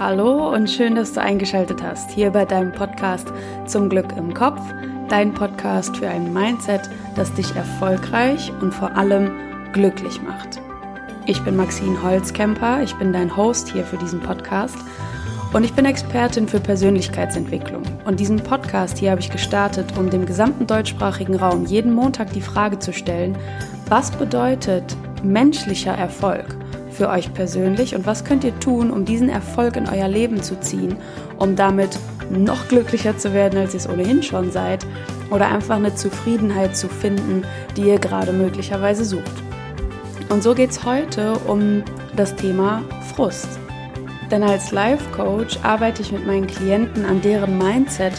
Hallo und schön, dass du eingeschaltet hast hier bei deinem Podcast Zum Glück im Kopf, dein Podcast für ein Mindset, das dich erfolgreich und vor allem glücklich macht. Ich bin Maxine Holzkemper, ich bin dein Host hier für diesen Podcast und ich bin Expertin für Persönlichkeitsentwicklung. Und diesen Podcast hier habe ich gestartet, um dem gesamten deutschsprachigen Raum jeden Montag die Frage zu stellen, was bedeutet menschlicher Erfolg? Für euch persönlich und was könnt ihr tun, um diesen Erfolg in euer Leben zu ziehen, um damit noch glücklicher zu werden, als ihr es ohnehin schon seid oder einfach eine Zufriedenheit zu finden, die ihr gerade möglicherweise sucht. Und so geht es heute um das Thema Frust. Denn als Life Coach arbeite ich mit meinen Klienten an deren Mindset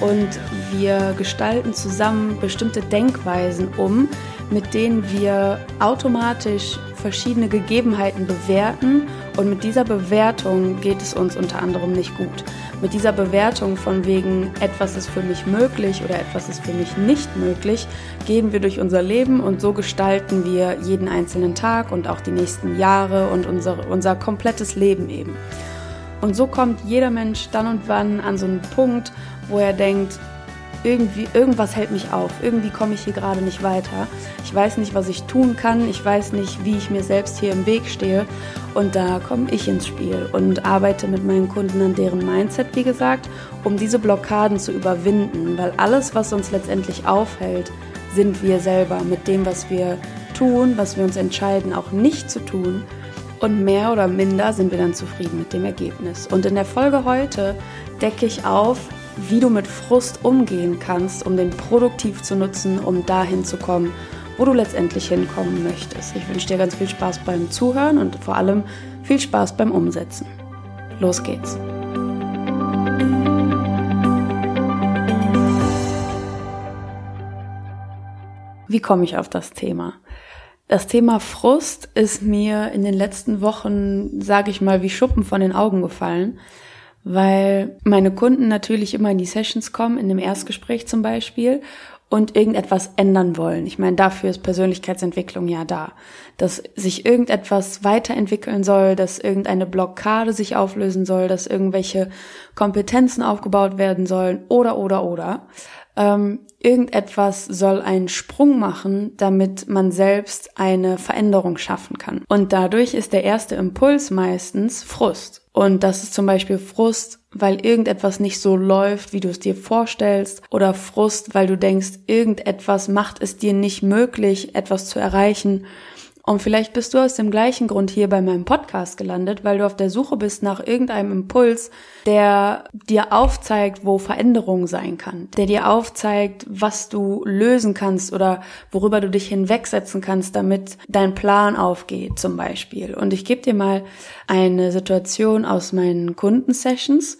und wir gestalten zusammen bestimmte Denkweisen um, mit denen wir automatisch verschiedene Gegebenheiten bewerten und mit dieser Bewertung geht es uns unter anderem nicht gut. Mit dieser Bewertung von wegen etwas ist für mich möglich oder etwas ist für mich nicht möglich, gehen wir durch unser Leben und so gestalten wir jeden einzelnen Tag und auch die nächsten Jahre und unser, unser komplettes Leben eben. Und so kommt jeder Mensch dann und wann an so einen Punkt, wo er denkt, irgendwie, irgendwas hält mich auf, irgendwie komme ich hier gerade nicht weiter. Ich weiß nicht, was ich tun kann, ich weiß nicht, wie ich mir selbst hier im Weg stehe. Und da komme ich ins Spiel und arbeite mit meinen Kunden an deren Mindset, wie gesagt, um diese Blockaden zu überwinden, weil alles, was uns letztendlich aufhält, sind wir selber mit dem, was wir tun, was wir uns entscheiden, auch nicht zu tun. Und mehr oder minder sind wir dann zufrieden mit dem Ergebnis. Und in der Folge heute decke ich auf, wie du mit Frust umgehen kannst, um den produktiv zu nutzen, um dahin zu kommen, wo du letztendlich hinkommen möchtest. Ich wünsche dir ganz viel Spaß beim Zuhören und vor allem viel Spaß beim Umsetzen. Los geht's. Wie komme ich auf das Thema? Das Thema Frust ist mir in den letzten Wochen, sage ich mal, wie Schuppen von den Augen gefallen weil meine Kunden natürlich immer in die Sessions kommen, in dem Erstgespräch zum Beispiel, und irgendetwas ändern wollen. Ich meine, dafür ist Persönlichkeitsentwicklung ja da. Dass sich irgendetwas weiterentwickeln soll, dass irgendeine Blockade sich auflösen soll, dass irgendwelche Kompetenzen aufgebaut werden sollen oder oder oder. Ähm, irgendetwas soll einen Sprung machen, damit man selbst eine Veränderung schaffen kann. Und dadurch ist der erste Impuls meistens Frust. Und das ist zum Beispiel Frust, weil irgendetwas nicht so läuft, wie du es dir vorstellst, oder Frust, weil du denkst, irgendetwas macht es dir nicht möglich, etwas zu erreichen. Und vielleicht bist du aus dem gleichen Grund hier bei meinem Podcast gelandet, weil du auf der Suche bist nach irgendeinem Impuls, der dir aufzeigt, wo Veränderung sein kann, der dir aufzeigt, was du lösen kannst oder worüber du dich hinwegsetzen kannst, damit dein Plan aufgeht zum Beispiel. Und ich gebe dir mal eine Situation aus meinen Kundensessions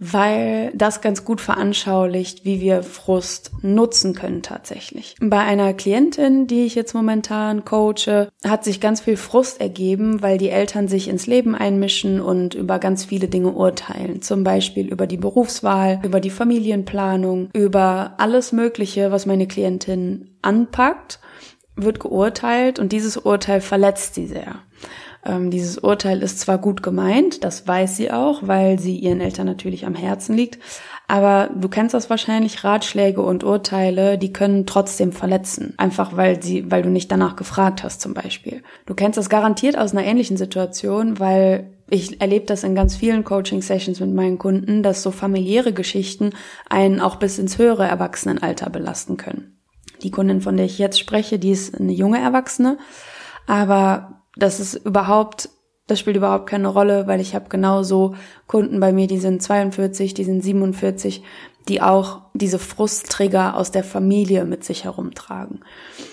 weil das ganz gut veranschaulicht, wie wir Frust nutzen können tatsächlich. Bei einer Klientin, die ich jetzt momentan coache, hat sich ganz viel Frust ergeben, weil die Eltern sich ins Leben einmischen und über ganz viele Dinge urteilen. Zum Beispiel über die Berufswahl, über die Familienplanung, über alles Mögliche, was meine Klientin anpackt, wird geurteilt und dieses Urteil verletzt sie sehr. Ähm, dieses Urteil ist zwar gut gemeint, das weiß sie auch, weil sie ihren Eltern natürlich am Herzen liegt, aber du kennst das wahrscheinlich, Ratschläge und Urteile, die können trotzdem verletzen. Einfach weil sie, weil du nicht danach gefragt hast zum Beispiel. Du kennst das garantiert aus einer ähnlichen Situation, weil ich erlebe das in ganz vielen Coaching-Sessions mit meinen Kunden, dass so familiäre Geschichten einen auch bis ins höhere Erwachsenenalter belasten können. Die Kundin, von der ich jetzt spreche, die ist eine junge Erwachsene, aber das ist überhaupt, das spielt überhaupt keine Rolle, weil ich habe genauso Kunden bei mir, die sind 42, die sind 47, die auch diese Frustträger aus der Familie mit sich herumtragen.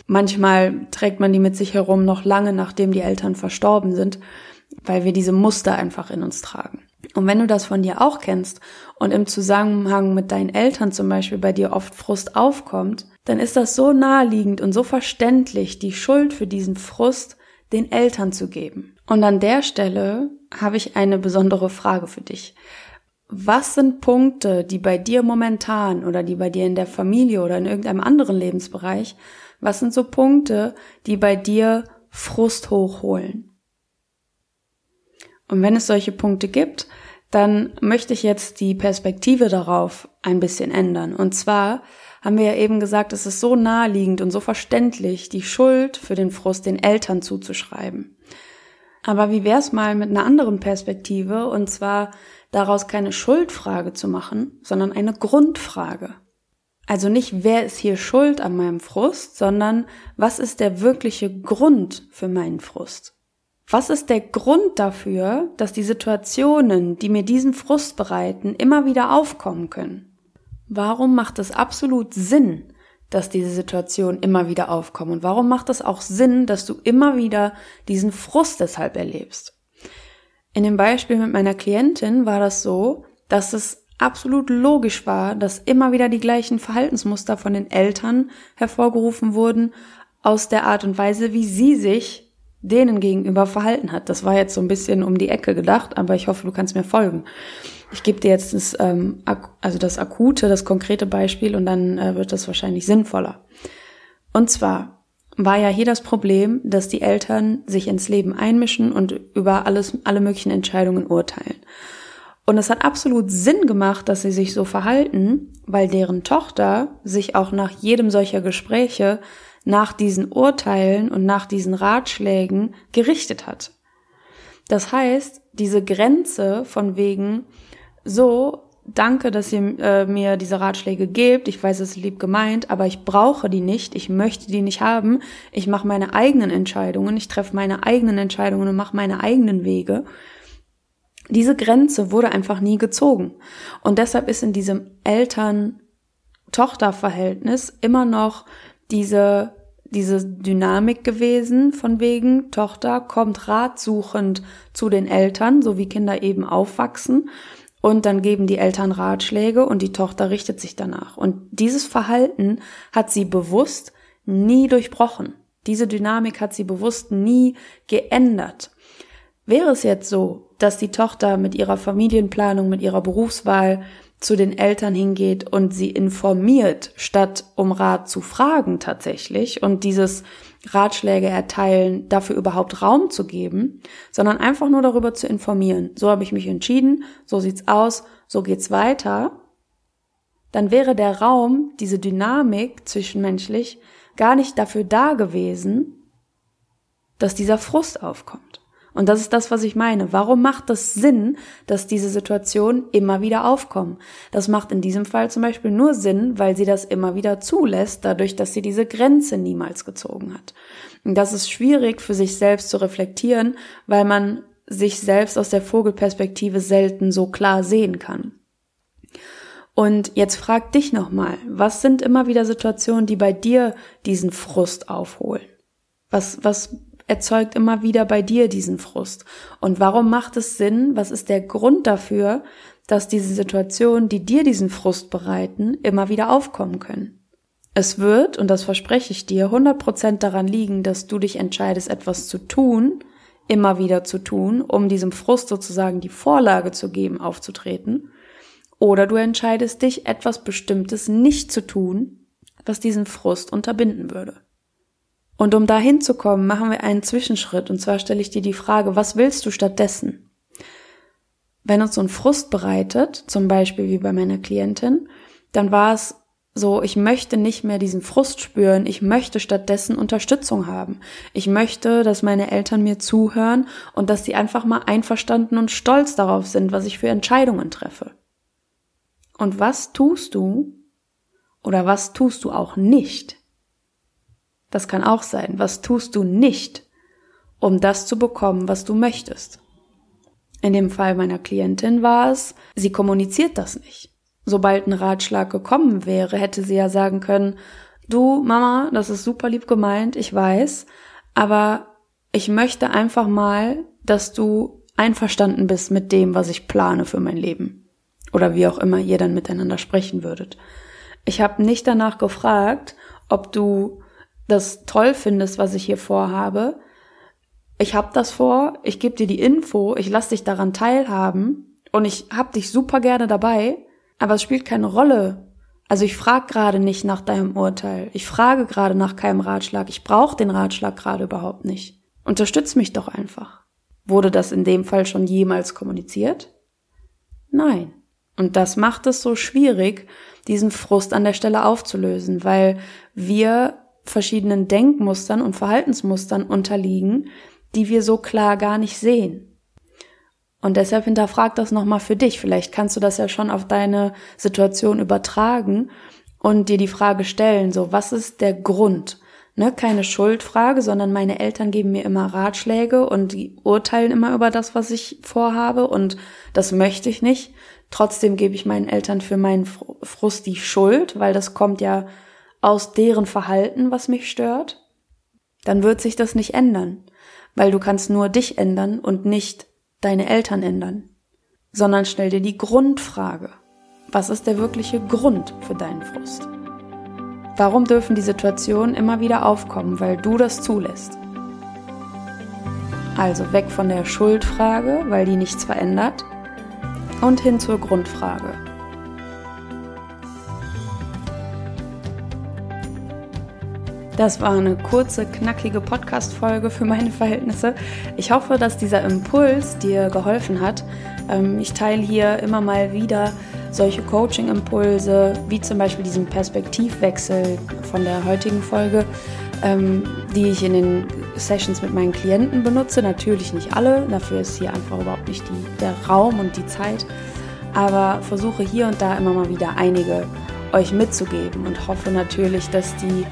Manchmal trägt man die mit sich herum noch lange, nachdem die Eltern verstorben sind, weil wir diese Muster einfach in uns tragen. Und wenn du das von dir auch kennst und im Zusammenhang mit deinen Eltern zum Beispiel bei dir oft Frust aufkommt, dann ist das so naheliegend und so verständlich, die Schuld für diesen Frust den Eltern zu geben. Und an der Stelle habe ich eine besondere Frage für dich. Was sind Punkte, die bei dir momentan oder die bei dir in der Familie oder in irgendeinem anderen Lebensbereich, was sind so Punkte, die bei dir Frust hochholen? Und wenn es solche Punkte gibt, dann möchte ich jetzt die Perspektive darauf ein bisschen ändern. Und zwar haben wir ja eben gesagt, es ist so naheliegend und so verständlich, die Schuld für den Frust den Eltern zuzuschreiben. Aber wie wär's mal mit einer anderen Perspektive und zwar daraus keine Schuldfrage zu machen, sondern eine Grundfrage. Also nicht, wer ist hier schuld an meinem Frust, sondern was ist der wirkliche Grund für meinen Frust? Was ist der Grund dafür, dass die Situationen, die mir diesen Frust bereiten, immer wieder aufkommen können? Warum macht es absolut Sinn, dass diese Situationen immer wieder aufkommen? Und warum macht es auch Sinn, dass du immer wieder diesen Frust deshalb erlebst? In dem Beispiel mit meiner Klientin war das so, dass es absolut logisch war, dass immer wieder die gleichen Verhaltensmuster von den Eltern hervorgerufen wurden, aus der Art und Weise, wie sie sich denen gegenüber verhalten hat. Das war jetzt so ein bisschen um die Ecke gedacht, aber ich hoffe, du kannst mir folgen. Ich gebe dir jetzt das, ähm, also das akute, das konkrete Beispiel und dann äh, wird das wahrscheinlich sinnvoller. Und zwar war ja hier das Problem, dass die Eltern sich ins Leben einmischen und über alles, alle möglichen Entscheidungen urteilen. Und es hat absolut Sinn gemacht, dass sie sich so verhalten, weil deren Tochter sich auch nach jedem solcher Gespräche nach diesen Urteilen und nach diesen Ratschlägen gerichtet hat. Das heißt, diese Grenze von wegen, so, danke, dass ihr äh, mir diese Ratschläge gebt, ich weiß, es ist lieb gemeint, aber ich brauche die nicht, ich möchte die nicht haben, ich mache meine eigenen Entscheidungen, ich treffe meine eigenen Entscheidungen und mache meine eigenen Wege. Diese Grenze wurde einfach nie gezogen. Und deshalb ist in diesem Eltern-Tochter-Verhältnis immer noch diese diese Dynamik gewesen, von wegen Tochter kommt ratsuchend zu den Eltern, so wie Kinder eben aufwachsen. Und dann geben die Eltern Ratschläge und die Tochter richtet sich danach. Und dieses Verhalten hat sie bewusst nie durchbrochen. Diese Dynamik hat sie bewusst nie geändert. Wäre es jetzt so, dass die Tochter mit ihrer Familienplanung, mit ihrer Berufswahl zu den Eltern hingeht und sie informiert, statt um Rat zu fragen tatsächlich und dieses Ratschläge erteilen, dafür überhaupt Raum zu geben, sondern einfach nur darüber zu informieren. So habe ich mich entschieden, so sieht's aus, so geht's weiter. Dann wäre der Raum, diese Dynamik zwischenmenschlich, gar nicht dafür da gewesen, dass dieser Frust aufkommt. Und das ist das, was ich meine. Warum macht es Sinn, dass diese Situationen immer wieder aufkommen? Das macht in diesem Fall zum Beispiel nur Sinn, weil sie das immer wieder zulässt, dadurch, dass sie diese Grenze niemals gezogen hat. Und das ist schwierig für sich selbst zu reflektieren, weil man sich selbst aus der Vogelperspektive selten so klar sehen kann. Und jetzt frag dich nochmal, was sind immer wieder Situationen, die bei dir diesen Frust aufholen? Was, was erzeugt immer wieder bei dir diesen Frust? Und warum macht es Sinn? Was ist der Grund dafür, dass diese Situationen, die dir diesen Frust bereiten, immer wieder aufkommen können? Es wird, und das verspreche ich dir, 100% daran liegen, dass du dich entscheidest, etwas zu tun, immer wieder zu tun, um diesem Frust sozusagen die Vorlage zu geben, aufzutreten. Oder du entscheidest dich, etwas Bestimmtes nicht zu tun, was diesen Frust unterbinden würde. Und um da hinzukommen, machen wir einen Zwischenschritt. Und zwar stelle ich dir die Frage, was willst du stattdessen? Wenn uns so ein Frust bereitet, zum Beispiel wie bei meiner Klientin, dann war es so, ich möchte nicht mehr diesen Frust spüren, ich möchte stattdessen Unterstützung haben. Ich möchte, dass meine Eltern mir zuhören und dass sie einfach mal einverstanden und stolz darauf sind, was ich für Entscheidungen treffe. Und was tust du oder was tust du auch nicht, das kann auch sein. Was tust du nicht, um das zu bekommen, was du möchtest? In dem Fall meiner Klientin war es, sie kommuniziert das nicht. Sobald ein Ratschlag gekommen wäre, hätte sie ja sagen können, du Mama, das ist super lieb gemeint, ich weiß, aber ich möchte einfach mal, dass du einverstanden bist mit dem, was ich plane für mein Leben. Oder wie auch immer ihr dann miteinander sprechen würdet. Ich habe nicht danach gefragt, ob du das toll findest, was ich hier vorhabe. Ich hab das vor, ich gebe dir die Info, ich lass dich daran teilhaben und ich hab dich super gerne dabei, aber es spielt keine Rolle. Also ich frage gerade nicht nach deinem Urteil, ich frage gerade nach keinem Ratschlag, ich brauche den Ratschlag gerade überhaupt nicht. Unterstütz mich doch einfach. Wurde das in dem Fall schon jemals kommuniziert? Nein. Und das macht es so schwierig, diesen Frust an der Stelle aufzulösen, weil wir verschiedenen Denkmustern und Verhaltensmustern unterliegen, die wir so klar gar nicht sehen. Und deshalb hinterfrag das nochmal für dich. Vielleicht kannst du das ja schon auf deine Situation übertragen und dir die Frage stellen, so, was ist der Grund? Ne, keine Schuldfrage, sondern meine Eltern geben mir immer Ratschläge und die urteilen immer über das, was ich vorhabe und das möchte ich nicht. Trotzdem gebe ich meinen Eltern für meinen Frust die Schuld, weil das kommt ja aus deren Verhalten, was mich stört. Dann wird sich das nicht ändern, weil du kannst nur dich ändern und nicht deine Eltern ändern, sondern stell dir die Grundfrage. Was ist der wirkliche Grund für deinen Frust? Warum dürfen die Situationen immer wieder aufkommen, weil du das zulässt? Also weg von der Schuldfrage, weil die nichts verändert, und hin zur Grundfrage. Das war eine kurze, knackige Podcast-Folge für meine Verhältnisse. Ich hoffe, dass dieser Impuls dir geholfen hat. Ähm, ich teile hier immer mal wieder solche Coaching-Impulse, wie zum Beispiel diesen Perspektivwechsel von der heutigen Folge, ähm, die ich in den Sessions mit meinen Klienten benutze. Natürlich nicht alle, dafür ist hier einfach überhaupt nicht die, der Raum und die Zeit. Aber versuche hier und da immer mal wieder einige euch mitzugeben und hoffe natürlich, dass die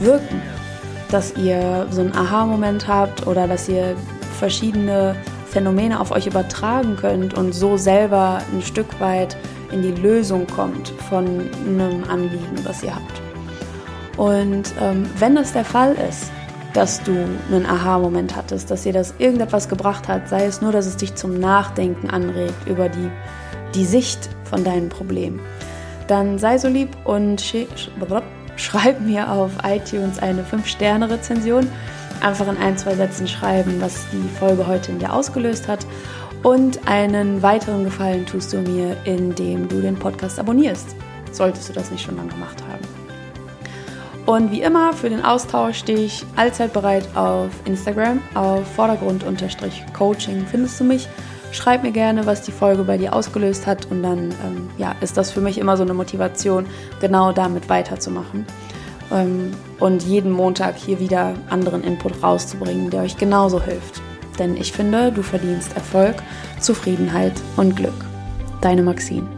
wirken. Dass ihr so einen Aha-Moment habt oder dass ihr verschiedene Phänomene auf euch übertragen könnt und so selber ein Stück weit in die Lösung kommt von einem Anliegen, was ihr habt. Und ähm, wenn das der Fall ist, dass du einen Aha-Moment hattest, dass dir das irgendetwas gebracht hat, sei es nur, dass es dich zum Nachdenken anregt über die, die Sicht von deinem Problem, dann sei so lieb und schreib mir auf iTunes eine 5-Sterne-Rezension. Einfach in ein, zwei Sätzen schreiben, was die Folge heute in dir ausgelöst hat. Und einen weiteren Gefallen tust du mir, indem du den Podcast abonnierst. Solltest du das nicht schon lange gemacht haben. Und wie immer, für den Austausch stehe ich allzeit bereit auf Instagram, auf Vordergrund-Coaching findest du mich. Schreib mir gerne, was die Folge bei dir ausgelöst hat und dann ähm, ja, ist das für mich immer so eine Motivation, genau damit weiterzumachen. Ähm, und jeden Montag hier wieder anderen Input rauszubringen, der euch genauso hilft. Denn ich finde, du verdienst Erfolg, Zufriedenheit und Glück. Deine Maxine.